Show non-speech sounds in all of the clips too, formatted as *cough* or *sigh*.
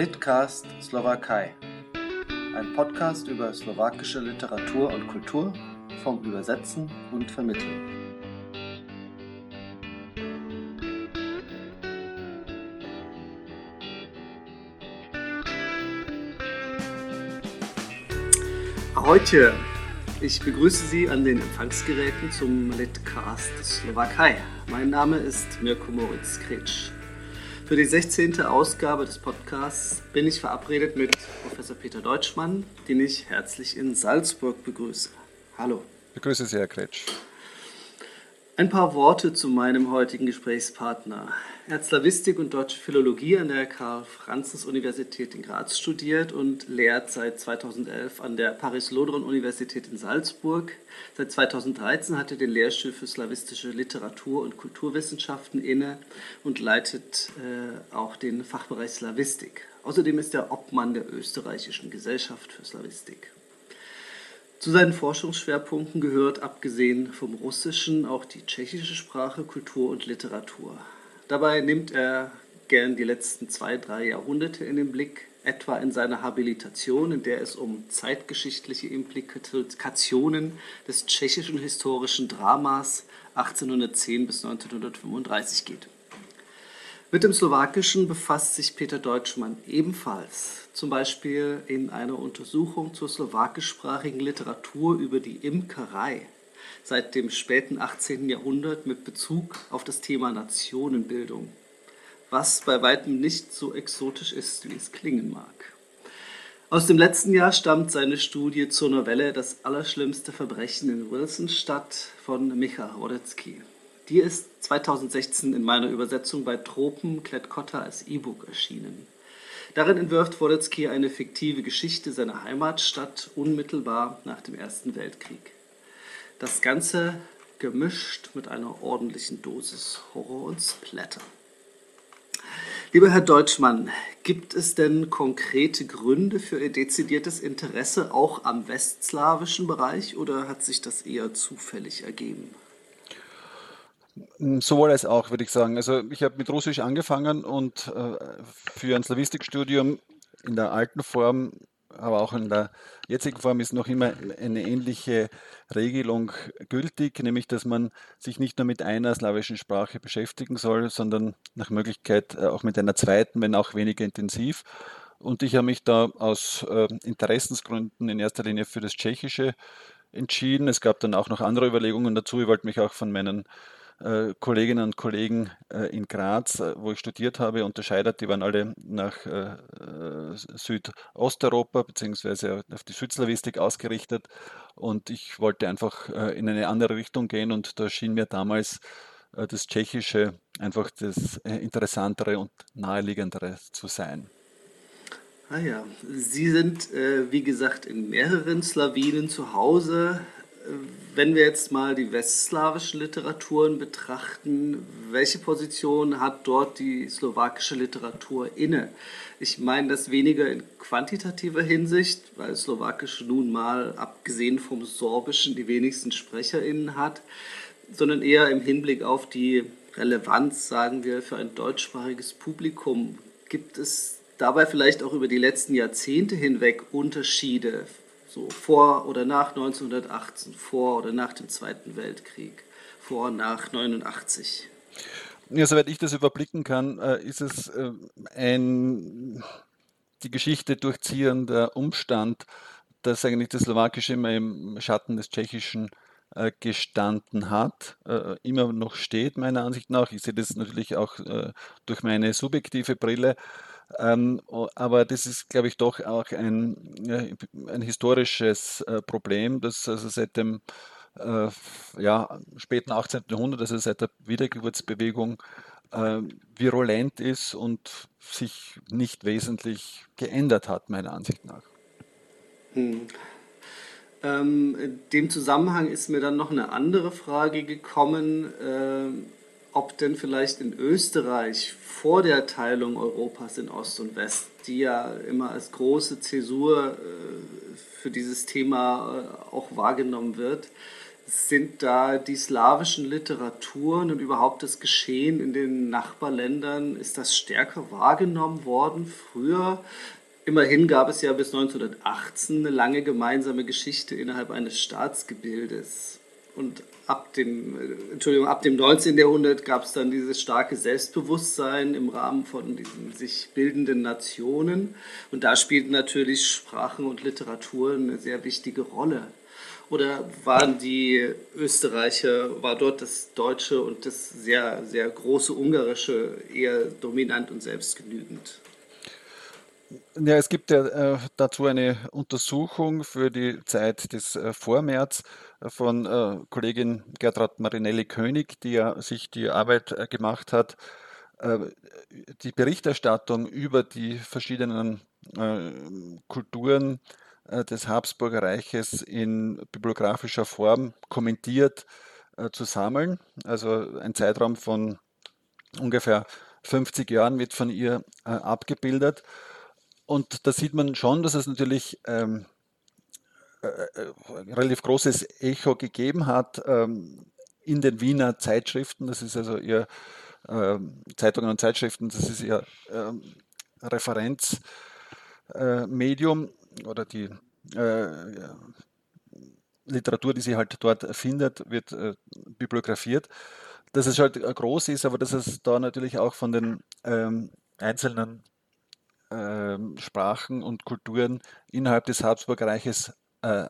Litcast Slowakei. Ein Podcast über slowakische Literatur und Kultur vom Übersetzen und Vermitteln. Heute, ich begrüße Sie an den Empfangsgeräten zum Litcast Slowakei. Mein Name ist Mirko Moritz Kretsch. Für die 16. Ausgabe des Podcasts bin ich verabredet mit Professor Peter Deutschmann, den ich herzlich in Salzburg begrüße. Hallo. Begrüße Sie, Herr Kretsch. Ein paar Worte zu meinem heutigen Gesprächspartner. Er hat Slawistik und Deutsche Philologie an der Karl-Franzens-Universität in Graz studiert und lehrt seit 2011 an der Paris-Lodron-Universität in Salzburg. Seit 2013 hat er den Lehrstuhl für slawistische Literatur und Kulturwissenschaften inne und leitet äh, auch den Fachbereich Slawistik. Außerdem ist er Obmann der österreichischen Gesellschaft für Slawistik. Zu seinen Forschungsschwerpunkten gehört abgesehen vom Russischen auch die tschechische Sprache, Kultur und Literatur. Dabei nimmt er gern die letzten zwei, drei Jahrhunderte in den Blick, etwa in seiner Habilitation, in der es um zeitgeschichtliche Implikationen des tschechischen historischen Dramas 1810 bis 1935 geht. Mit dem Slowakischen befasst sich Peter Deutschmann ebenfalls zum Beispiel in einer Untersuchung zur slowakischsprachigen Literatur über die Imkerei seit dem späten 18. Jahrhundert mit Bezug auf das Thema Nationenbildung, was bei weitem nicht so exotisch ist, wie es klingen mag. Aus dem letzten Jahr stammt seine Studie zur Novelle Das allerschlimmste Verbrechen in Wilsonstadt von Micha Rodetzky. Die ist 2016 in meiner Übersetzung bei Tropen Klett-Cotta als E-Book erschienen. Darin entwirft Wolecki eine fiktive Geschichte seiner Heimatstadt unmittelbar nach dem Ersten Weltkrieg. Das Ganze gemischt mit einer ordentlichen Dosis Horror und Splatter. Lieber Herr Deutschmann, gibt es denn konkrete Gründe für Ihr dezidiertes Interesse auch am westslawischen Bereich oder hat sich das eher zufällig ergeben? Sowohl als auch, würde ich sagen. Also ich habe mit Russisch angefangen und äh, für ein Slavistikstudium in der alten Form, aber auch in der jetzigen Form ist noch immer eine ähnliche Regelung gültig, nämlich dass man sich nicht nur mit einer slawischen Sprache beschäftigen soll, sondern nach Möglichkeit äh, auch mit einer zweiten, wenn auch weniger intensiv. Und ich habe mich da aus äh, Interessensgründen in erster Linie für das Tschechische entschieden. Es gab dann auch noch andere Überlegungen dazu. Ich wollte mich auch von meinen äh, Kolleginnen und Kollegen äh, in Graz, äh, wo ich studiert habe, unterscheidet. Die waren alle nach Südosteuropa bzw. auf die Südslawistik ausgerichtet. Und ich wollte einfach in eine andere Richtung gehen und da schien mir damals das Tschechische einfach das interessantere und naheliegendere zu sein. Ah ja, Sie sind, äh, wie gesagt, in mehreren Slawinen zu Hause wenn wir jetzt mal die westslawischen Literaturen betrachten, welche Position hat dort die slowakische Literatur inne? Ich meine das weniger in quantitativer Hinsicht, weil Slowakisch nun mal, abgesehen vom Sorbischen, die wenigsten SprecherInnen hat, sondern eher im Hinblick auf die Relevanz, sagen wir, für ein deutschsprachiges Publikum. Gibt es dabei vielleicht auch über die letzten Jahrzehnte hinweg Unterschiede so vor oder nach 1918, vor oder nach dem Zweiten Weltkrieg, vor, nach 89. Ja, soweit ich das überblicken kann, äh, ist es äh, ein die Geschichte durchziehender Umstand, dass eigentlich das Slowakische immer im Schatten des Tschechischen äh, gestanden hat, immer noch steht, meiner Ansicht nach. Ich sehe das natürlich auch durch meine subjektive Brille. Ähm, aber das ist, glaube ich, doch auch ein, ein historisches äh, Problem, das also seit dem äh, ja, späten 18. Jahrhundert, also seit der Wiedergeburtsbewegung, äh, virulent ist und sich nicht wesentlich geändert hat, meiner Ansicht nach. Hm. Ähm, in dem Zusammenhang ist mir dann noch eine andere Frage gekommen. Ähm, ob denn vielleicht in Österreich vor der Teilung Europas in Ost und West, die ja immer als große Zäsur äh, für dieses Thema äh, auch wahrgenommen wird, sind da die slawischen Literaturen und überhaupt das Geschehen in den Nachbarländern, ist das stärker wahrgenommen worden früher? Immerhin gab es ja bis 1918 eine lange gemeinsame Geschichte innerhalb eines Staatsgebildes. Und ab dem, äh, Entschuldigung, ab dem 19. Jahrhundert gab es dann dieses starke Selbstbewusstsein im Rahmen von diesen sich bildenden Nationen. Und da spielten natürlich Sprachen und Literatur eine sehr wichtige Rolle. Oder waren die Österreicher, war dort das Deutsche und das sehr, sehr große Ungarische eher dominant und selbstgenügend? Ja, es gibt ja äh, dazu eine Untersuchung für die Zeit des äh, Vormärz äh, von äh, Kollegin Gertrud Marinelli-König, die ja sich die Arbeit äh, gemacht hat, äh, die Berichterstattung über die verschiedenen Kulturen des Habsburger Reiches in bibliografischer Form kommentiert zu sammeln. Also ein Zeitraum von ungefähr 50 Jahren wird von ihr abgebildet. Und da sieht man schon, dass es natürlich ähm, äh, äh, relativ großes Echo gegeben hat ähm, in den Wiener Zeitschriften. Das ist also ihr äh, Zeitungen und Zeitschriften, das ist ihr ähm, Referenzmedium äh, oder die äh, Literatur, die sie halt dort findet, wird äh, bibliografiert. Dass es halt groß ist, aber dass es da natürlich auch von den ähm, einzelnen ähm, Sprachen und Kulturen innerhalb des Habsburgreiches äh,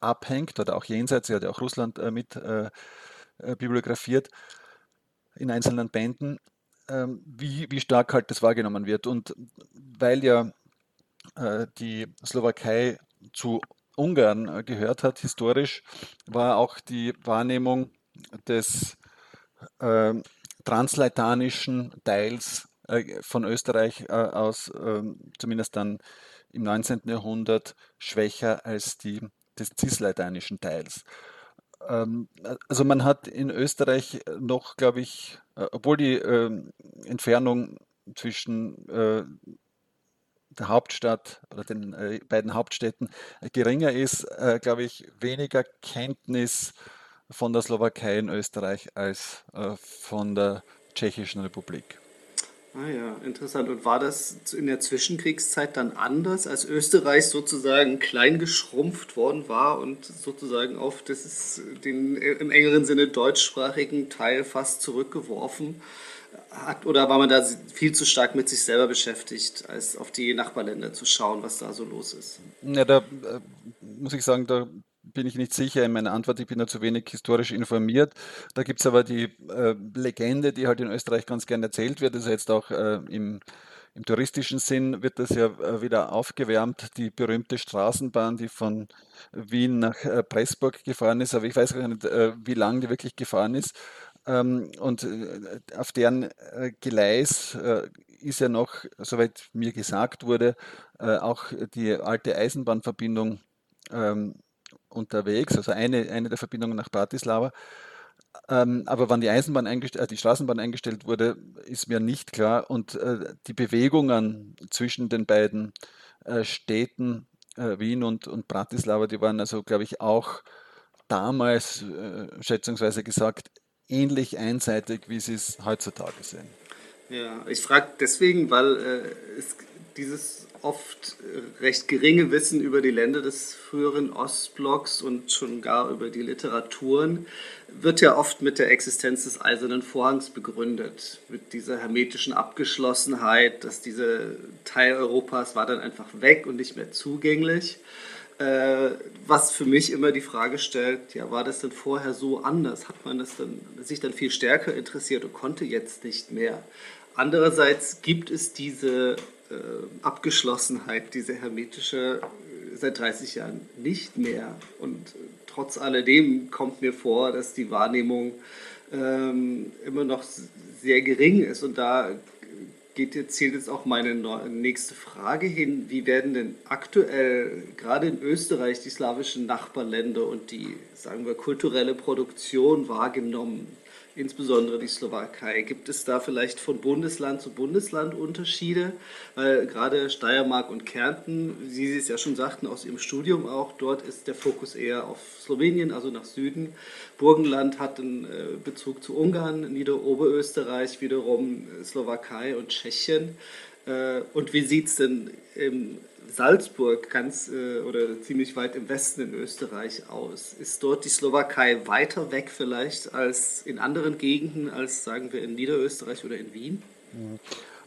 abhängt oder auch jenseits, sie hat ja auch Russland äh, mit äh, äh bibliografiert in einzelnen Bänden, ähm, wie, wie stark halt das wahrgenommen wird. Und weil ja äh, die Slowakei zu Ungarn äh, gehört hat, historisch, war auch die Wahrnehmung des ähm, translaitanischen Teils äh, von Österreich äh, aus, ähm, zumindest dann im 19. Jahrhundert, schwächer als die des cisleitanischen Teils. Ähm, also man hat in Österreich noch, glaube ich, äh, obwohl die ähm, Entfernung zwischen der Hauptstadt oder den beiden Hauptstädten geringer ist, glaube ich, weniger Kenntnis von der Slowakei in Österreich als von der Tschechischen Republik. Ah ja, interessant. Und war das in der Zwischenkriegszeit dann anders, als Österreich sozusagen klein geschrumpft worden war und sozusagen auf das den im engeren Sinne deutschsprachigen Teil fast zurückgeworfen hat? Oder war man da viel zu stark mit sich selber beschäftigt, als auf die Nachbarländer zu schauen, was da so los ist? Ja, da äh, muss ich sagen, da bin ich nicht sicher in meiner Antwort, ich bin da zu wenig historisch informiert. Da gibt es aber die äh, Legende, die halt in Österreich ganz gern erzählt wird, also jetzt auch äh, im, im, touristischen Sinn wird das ja äh, wieder aufgewärmt, die berühmte Straßenbahn, die von Wien nach äh, Pressburg gefahren ist, aber ich weiß gar nicht, äh, wie lang die wirklich gefahren ist. Ähm, und auf deren Gleis ist ja noch, soweit mir gesagt wurde, auch die alte Eisenbahnverbindung ähm, unterwegs, also eine, eine der Verbindungen nach Bratislava. Ähm, aber wann die Eisenbahn äh, die Straßenbahn eingestellt wurde, ist mir nicht klar. Und äh, die Bewegungen zwischen den beiden äh, Städten, äh, Wien und, und Bratislava, die waren also, glaube ich, auch damals, äh, schätzungsweise gesagt, ähnlich einseitig, wie sie es heutzutage sind. Ja, ich frage deswegen, weil äh, es dieses oft recht geringe Wissen über die Länder des früheren Ostblocks und schon gar über die Literaturen wird ja oft mit der Existenz des Eisernen Vorhangs begründet, mit dieser hermetischen Abgeschlossenheit, dass dieser Teil Europas war dann einfach weg und nicht mehr zugänglich. Äh, was für mich immer die Frage stellt, ja, war das denn vorher so anders? Hat man das dann, sich dann viel stärker interessiert und konnte jetzt nicht mehr? Andererseits gibt es diese Abgeschlossenheit, diese hermetische, äh, seit 30 Jahren nicht mehr. Und trotz alledem kommt mir vor, dass die Wahrnehmung ähm, immer noch sehr gering ist. Und da geht jetzt, zielt jetzt auch meine nächste Frage hin. Wie werden denn aktuell, gerade in Österreich, die slawischen Nachbarländer und die, sagen wir, kulturelle Produktion wahrgenommen? Insbesondere die Slowakei. Gibt es da vielleicht von Bundesland zu Bundesland Unterschiede? Weil gerade Steiermark und Kärnten, wie Sie es ja schon sagten aus Ihrem Studium auch, dort ist der Fokus eher auf Slowenien, also nach Süden. Burgenland hat einen äh, Bezug zu Ungarn, Niederoberösterreich wiederum Slowakei und Tschechien. Äh, und wie sieht es denn im Salzburg ganz äh, oder ziemlich weit im Westen in Österreich aus. Ist dort die Slowakei weiter weg vielleicht als in anderen Gegenden, als sagen wir in Niederösterreich oder in Wien?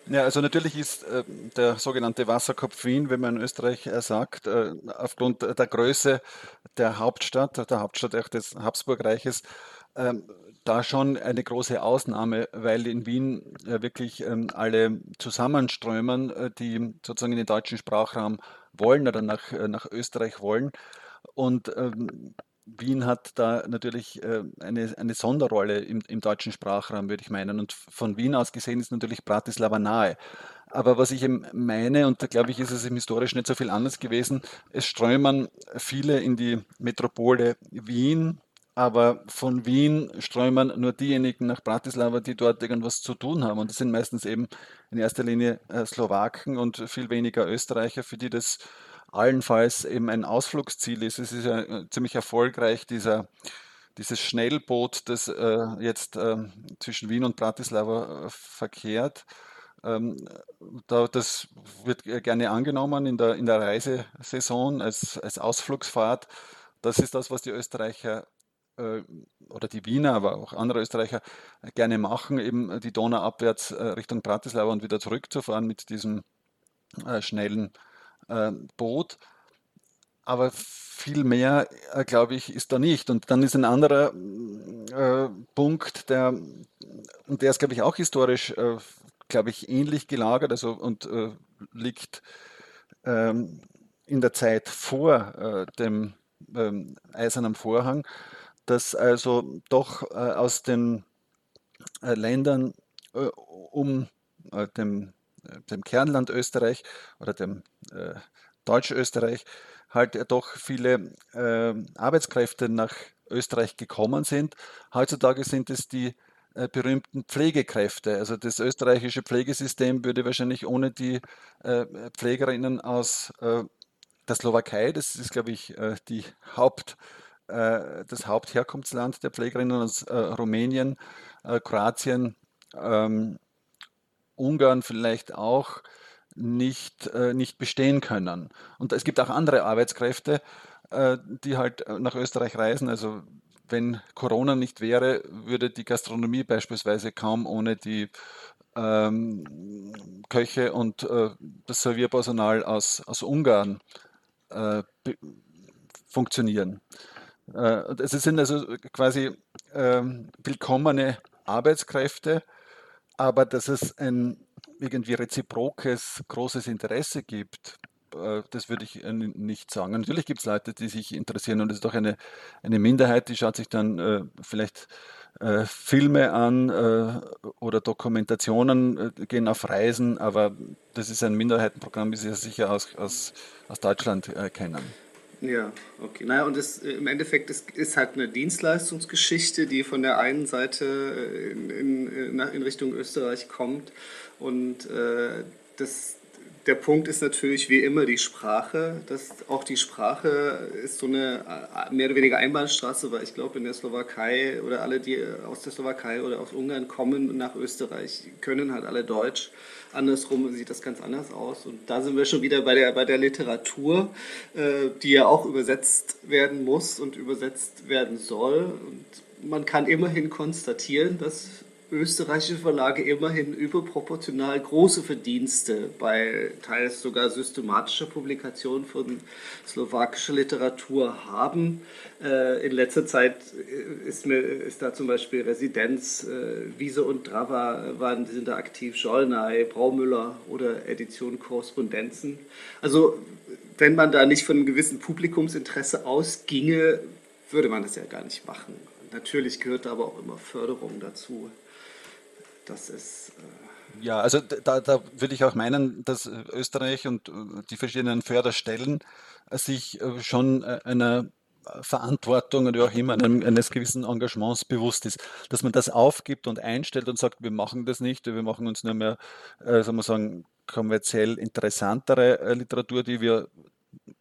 Ja, also natürlich ist äh, der sogenannte Wasserkopf Wien, wenn man in Österreich äh, sagt, äh, aufgrund der Größe der Hauptstadt, der Hauptstadt auch des Habsburgreiches, ähm, da schon eine große Ausnahme, weil in Wien äh, wirklich ähm, alle zusammenströmen, äh, die sozusagen in den deutschen Sprachraum wollen oder nach, äh, nach Österreich wollen. Und ähm, Wien hat da natürlich eine, eine Sonderrolle im, im deutschen Sprachraum, würde ich meinen. Und von Wien aus gesehen ist natürlich Bratislava nahe. Aber was ich meine, und da glaube ich, ist es im historisch nicht so viel anders gewesen, es strömen viele in die Metropole Wien, aber von Wien strömen nur diejenigen nach Bratislava, die dort irgendwas zu tun haben. Und das sind meistens eben in erster Linie äh, Slowaken und viel weniger Österreicher, für die das allenfalls eben ein Ausflugsziel ist. Es ist ja äh, ziemlich erfolgreich, dieser, dieses Schnellboot, das äh, jetzt äh, zwischen Wien und Bratislava äh, verkehrt. Ähm, da, das wird gerne angenommen in der, in der Reisesaison als, als Ausflugsfahrt. Das ist das, was die Österreicher oder die Wiener, aber auch andere Österreicher gerne machen, eben die Donau abwärts äh, Richtung Bratislava und wieder zurückzufahren mit diesem äh, schnellen Boot. Aber viel mehr, glaube ich, ist da nicht. Und dann ist ein anderer Punkt, der, der ist, glaube ich, auch historisch, glaube ich, ähnlich gelagert also, und liegt ähm, in der Zeit vor dem ähm, Eisernen Vorhang dass also doch äh, aus den äh, Ländern äh, um äh, dem, äh, dem Kernland Österreich oder dem äh, Deutsch-Österreich halt doch viele Arbeitskräfte nach Österreich gekommen sind. Heutzutage sind es die berühmten Pflegekräfte. Also das österreichische Pflegesystem würde wahrscheinlich ohne die Pflegerinnen aus der Slowakei, das ist, glaube ich, die Haupt- äh, das Hauptherkunftsland der Pflegerinnen aus äh, Rumänien, äh, Kroatien, ähm, Ungarn vielleicht auch nicht, nicht bestehen können. Und es gibt auch andere Arbeitskräfte, die halt nach Österreich reisen. Also wenn Corona nicht wäre, würde die Gastronomie beispielsweise kaum ohne die ähm, Köche und äh, das Servierpersonal aus, aus Ungarn äh, funktionieren. Äh, es sind also quasi ähm, willkommene Arbeitskräfte, aber dass es ein irgendwie reziprokes großes Interesse gibt, äh, das würde ich äh, nicht sagen. Natürlich gibt es Leute, die sich interessieren und es ist doch eine, eine Minderheit, die schaut sich dann äh, vielleicht äh, Filme an äh, oder Dokumentationen, gehen auf Reisen, aber das ist ein Minderheitenprogramm, wie Sie es sicher aus, aus, aus Deutschland kennen. Ja, okay. Naja, und das, äh, im Endeffekt ist, ist halt eine Dienstleistungsgeschichte, die von der einen Seite äh, in, in, äh, in Richtung Österreich kommt. Und äh, das, der Punkt ist natürlich wie immer die Sprache. Das, auch die Sprache ist so eine mehr oder weniger Einbahnstraße, weil ich glaube, in der Slowakei oder alle, die aus der Slowakei oder aus Ungarn kommen nach Österreich, können halt alle Deutsch. Andersrum sieht das ganz anders aus. Und da sind wir schon wieder bei der, bei der Literatur, äh, die ja auch übersetzt werden muss und übersetzt werden soll. Und man kann immerhin konstatieren, dass österreichische Verlage immerhin überproportional große Verdienste bei teils sogar systematischer Publikation von slowakischer Literatur haben. Äh, in letzter Zeit ist, mir, ist da zum Beispiel Residenz, äh, Wiese und Drava waren, sind da aktiv, Schollnay, Braumüller oder Edition Korrespondenzen. Also wenn man da nicht von einem gewissen Publikumsinteresse ausginge, würde man das ja gar nicht machen. Natürlich gehört aber auch immer Förderung dazu. Das ist. Äh ja, also da, da würde ich auch meinen, dass Österreich und äh, die verschiedenen Förderstellen sich äh, schon einer Verantwortung oder auch immer einem, eines gewissen Engagements bewusst ist, dass man das aufgibt und einstellt und sagt, wir machen das nicht, wir machen uns nur mehr, äh, sagen wir sagen, kommerziell interessantere äh, Literatur, die wir äh,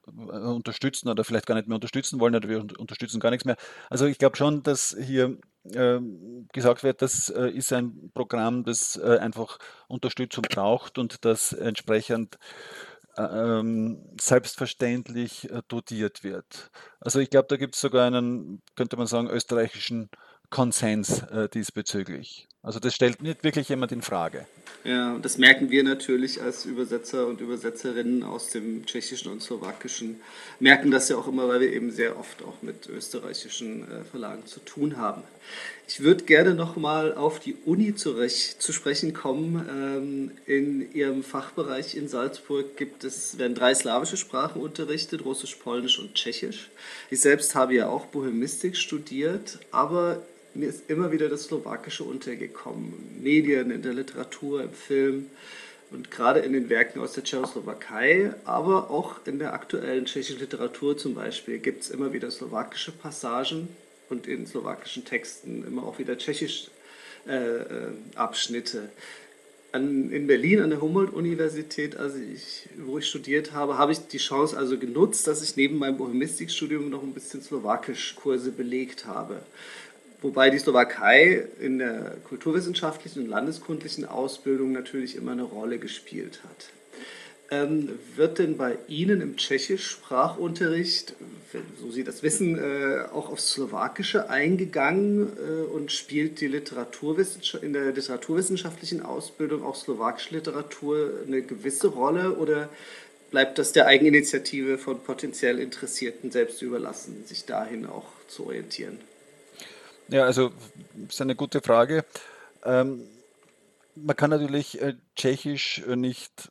unterstützen oder vielleicht gar nicht mehr unterstützen wollen oder wir unterstützen gar nichts mehr. Also ich glaube schon, dass hier äh, gesagt wird, das äh, ist ein Programm, das äh, einfach Unterstützung braucht und das entsprechend äh, ähm, selbstverständlich äh, dotiert wird. Also ich glaube, da gibt es sogar einen, könnte man sagen, österreichischen Konsens diesbezüglich. Also das stellt nicht wirklich jemand in Frage. Ja, das merken wir natürlich als Übersetzer und Übersetzerinnen aus dem Tschechischen und Slowakischen. Merken das ja auch immer, weil wir eben sehr oft auch mit österreichischen äh, Verlagen zu tun haben. Ich würde gerne nochmal auf die Uni zurecht, zu sprechen kommen. Ähm, in Ihrem Fachbereich in Salzburg gibt es, werden drei slawische Sprachen unterrichtet, Russisch, Polnisch und Tschechisch. Ich selbst habe ja auch Bohemistik studiert, aber mir ist immer wieder das Slowakische untergekommen. Medien, in der Literatur, im Film und gerade in den Werken aus der Tschechoslowakei, aber auch in der aktuellen tschechischen Literatur zum Beispiel gibt es immer wieder slowakische Passagen und in slowakischen Texten immer auch wieder tschechische äh, äh, Abschnitte. An, in Berlin an der Humboldt-Universität, also ich, wo ich studiert habe, habe ich die Chance also genutzt, dass ich neben meinem Bohemistikstudium noch ein bisschen Slowakisch-Kurse belegt habe wobei die Slowakei in der kulturwissenschaftlichen und landeskundlichen Ausbildung natürlich immer eine Rolle gespielt hat. Ähm, wird denn bei Ihnen im Tschechisch-Sprachunterricht, so Sie das wissen, äh, auch aufs Slowakische eingegangen äh, und spielt die Literaturwissenschaft, in der literaturwissenschaftlichen Ausbildung auch slowakische Literatur eine gewisse Rolle oder bleibt das der Eigeninitiative von potenziell Interessierten selbst überlassen, sich dahin auch zu orientieren? Ja, also ist eine gute Frage. Ähm, man kann natürlich äh, Tschechisch äh, nicht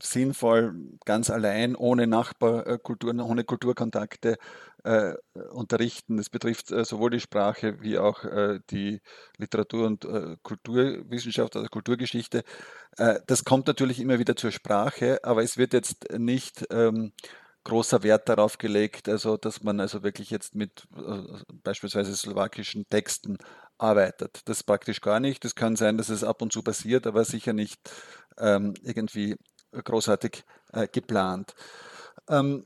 sinnvoll ganz allein ohne Nachbarkulturen, ohne Kulturkontakte äh, unterrichten. Das betrifft äh, sowohl die Sprache wie auch äh, die Literatur- und äh, Kulturwissenschaft, also Kulturgeschichte. das kommt natürlich immer wieder zur Sprache, aber es wird jetzt nicht ähm, großer Wert darauf gelegt, also dass man also wirklich jetzt mit äh, beispielsweise slowakischen Texten arbeitet. Das praktisch gar nicht. Es kann sein, dass es ab und zu passiert, aber sicher nicht ähm, irgendwie großartig äh, geplant. Ähm,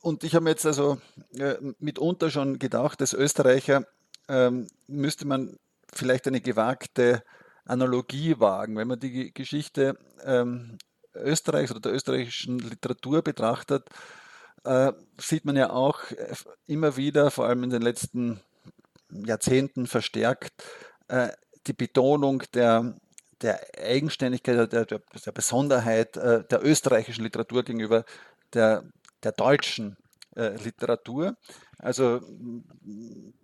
und ich habe jetzt also äh, mitunter schon gedacht, als Österreicher ähm, müsste man vielleicht eine gewagte Analogie wagen, wenn man die Geschichte ähm, Österreichs oder der österreichischen Literatur betrachtet, äh, sieht man ja auch äh, immer wieder, vor allem in den letzten Jahrzehnten verstärkt, äh, die Betonung der, der Eigenständigkeit, der, der, der Besonderheit äh, der österreichischen Literatur gegenüber der, der deutschen äh, Literatur. Also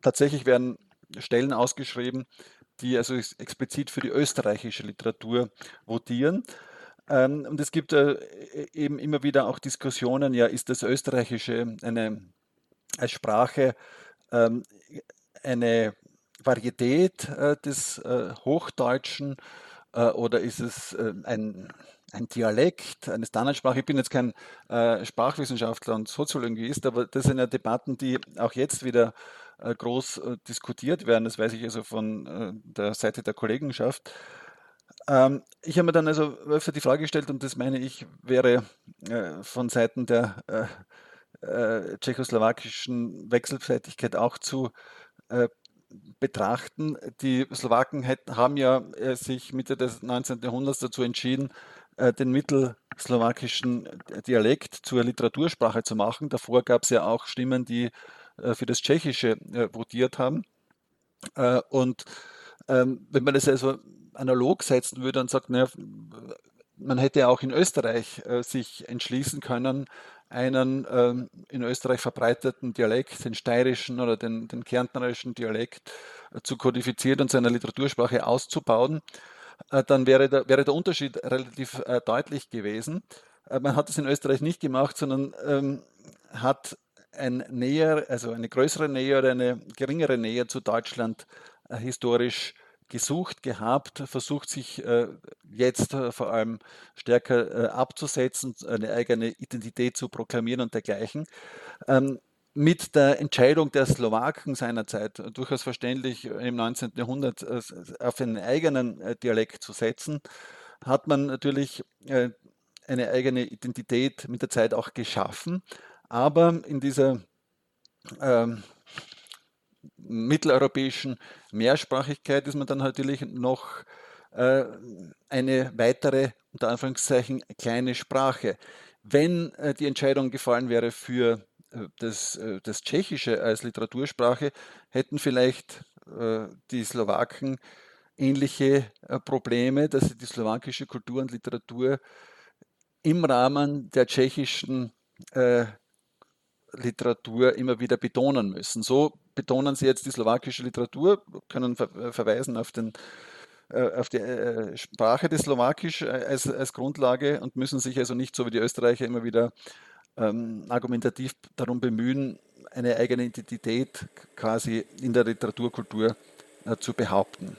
tatsächlich werden Stellen ausgeschrieben, die also explizit für die österreichische Literatur votieren. Ähm, und es gibt äh, e-, eben immer wieder auch Diskussionen, ja, ist das Österreichische eine, als Sprache ähm, eine Varietät äh, des äh, Hochdeutschen oder ist es ein, ein Dialekt eine Standardsprache? Ich bin jetzt kein Sprachwissenschaftler und Soziologist, aber das sind ja Debatten, die auch jetzt wieder groß diskutiert werden. Das weiß ich also von der Seite der Kollegenschaft. Ähm, ich habe mir dann also öfter die Frage gestellt, und das meine ich, wäre äh, von Seiten der äh, äh, tschechoslowakischen Wechselseitigkeit auch zu äh, betrachten. Die Slowaken haben ja äh, sich Mitte des 19. Jahrhunderts dazu entschieden, äh, den mittelslowakischen Dialekt zur Literatursprache zu machen. Davor gab es ja auch Stimmen, die für das Tschechische votiert haben. und ähm, wenn man das also analog setzen würde und sagt, naja, man hätte auch in Österreich äh, sich entschließen können, einen ähm, in Österreich verbreiteten Dialekt, den steirischen oder den, den kärntnerischen Dialekt, äh, zu kodifizieren und seiner Literatursprache auszubauen, äh, dann wäre der, wäre der Unterschied relativ äh, deutlich gewesen. Äh, man hat es in Österreich nicht gemacht, sondern ähm, hat ein näher, also eine größere Nähe oder eine geringere Nähe zu Deutschland äh, historisch gesucht gehabt, versucht sich äh, jetzt äh, vor allem stärker äh, abzusetzen, eine eigene Identität zu proklamieren und dergleichen. Ähm, mit der Entscheidung der Slowaken seinerzeit, durchaus verständlich im 19. Jahrhundert, auf einen eigenen Dialekt zu setzen, hat man natürlich eine eigene Identität mit der Zeit auch geschaffen. Aber in dieser ähm, mitteleuropäischen Mehrsprachigkeit ist man dann natürlich noch äh, eine weitere, unter Anführungszeichen, kleine Sprache. Wenn äh, die Entscheidung gefallen wäre für äh, das, äh, das Tschechische als Literatursprache, hätten vielleicht äh, die Slowaken ähnliche äh, Probleme, dass sie die slowakische Kultur und Literatur im Rahmen der tschechischen äh, Literatur immer wieder betonen müssen. So betonen sie jetzt die slowakische Literatur, können ver äh, verweisen auf, den, äh, auf die äh, Sprache des Slowakisch als, als Grundlage und müssen sich also nicht so wie die Österreicher immer wieder ähm, argumentativ darum bemühen, eine eigene Identität quasi in der Literaturkultur äh, zu behaupten.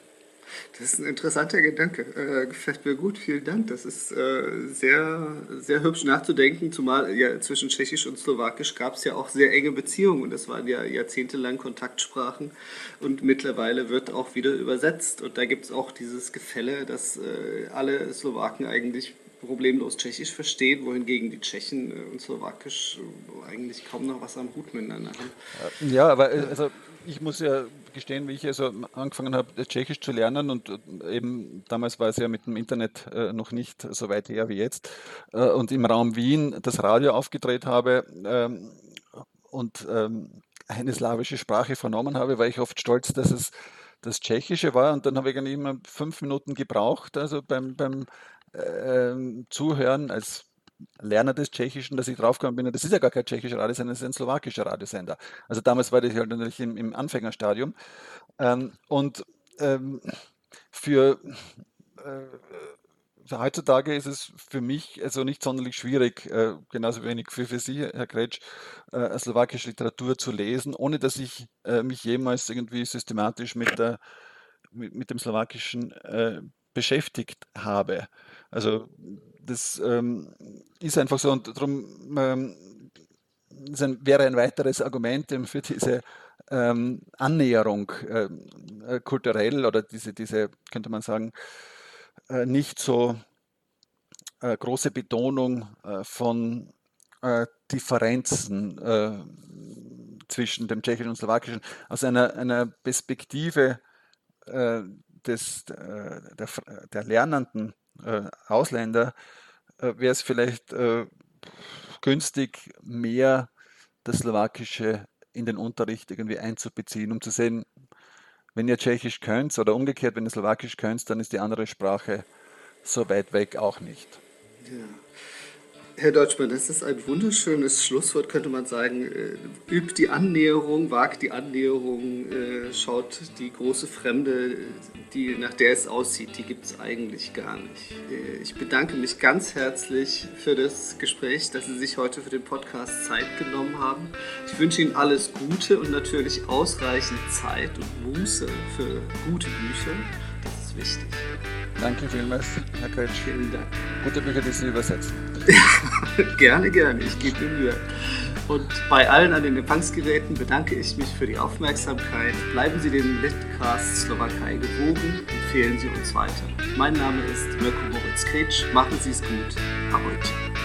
Das ist ein interessanter Gedanke. Äh, gefällt mir gut. Vielen Dank. Das ist äh, sehr, sehr hübsch nachzudenken, zumal ja zwischen Tschechisch und Slowakisch gab es ja auch sehr enge Beziehungen und das waren ja jahrzehntelang Kontaktsprachen und mittlerweile wird auch wieder übersetzt und da gibt es auch dieses Gefälle, dass äh, alle Slowaken eigentlich problemlos Tschechisch verstehen, wohingegen die Tschechen äh, und Slowakisch eigentlich kaum noch was am Hut miteinander haben. Ja, aber äh, also ich muss ja gestehen, wie ich also angefangen habe, Tschechisch zu lernen und eben damals war es ja mit dem Internet noch nicht so weit her wie jetzt und im Raum Wien das Radio aufgedreht habe ähm, und ähm, eine slawische Sprache vernommen habe, war ich oft stolz, dass es das Tschechische war. Und dann habe ich eigentlich immer fünf Minuten gebraucht, also beim, beim ähm, Zuhören als Lerner des Tschechischen, dass ich draufgekommen bin, das ist ja gar kein tschechischer Radiosender, das ist ein slowakischer Radiosender. Also damals war das halt natürlich im, im Anfängerstadium. Ähm, und ähm, für äh, heutzutage ist es für mich also nicht sonderlich schwierig, äh, genauso wenig für, für Sie, Herr Kretsch, äh, slowakische Literatur zu lesen, ohne dass ich äh, mich jemals irgendwie systematisch mit, der, mit, mit dem Slowakischen äh, beschäftigt habe. Also das ähm, ist einfach so und darum ähm, wäre ein weiteres Argument für diese ähm, Annäherung ähm, äh, kulturell oder diese, diese, könnte man sagen, äh, nicht so äh, große Betonung äh, von äh, Differenzen äh, zwischen dem Tschechischen und Slowakischen. Aus einer, einer Perspektive des, der, der lernenden äh, Ausländer äh, wäre es vielleicht äh, günstig, mehr das Slowakische in den Unterricht irgendwie einzubeziehen, um zu sehen, wenn ihr Tschechisch könnt oder umgekehrt, wenn ihr Slowakisch könnt, dann ist die andere Sprache so weit weg auch nicht. Ja. Herr Deutschmann, das ist ein wunderschönes Schlusswort, könnte man sagen. Äh, übt die Annäherung, wagt die Annäherung, äh, schaut die große Fremde, die, nach der es aussieht, die gibt es eigentlich gar nicht. Äh, ich bedanke mich ganz herzlich für das Gespräch, dass Sie sich heute für den Podcast Zeit genommen haben. Ich wünsche Ihnen alles Gute und natürlich ausreichend Zeit und Muße für gute Bücher. Das ist wichtig. Danke vielmals, Herr Kretsch. Vielen Dank. Gute Bücher, die Sie übersetzen. *laughs* gerne, gerne. Ich gebe mir Mühe. Und bei allen an den Empfangsgeräten bedanke ich mich für die Aufmerksamkeit. Bleiben Sie dem Litcast Slowakei gewogen, empfehlen Sie uns weiter. Mein Name ist Mirko Moritz Kretsch. Machen Sie es gut. Ahojte.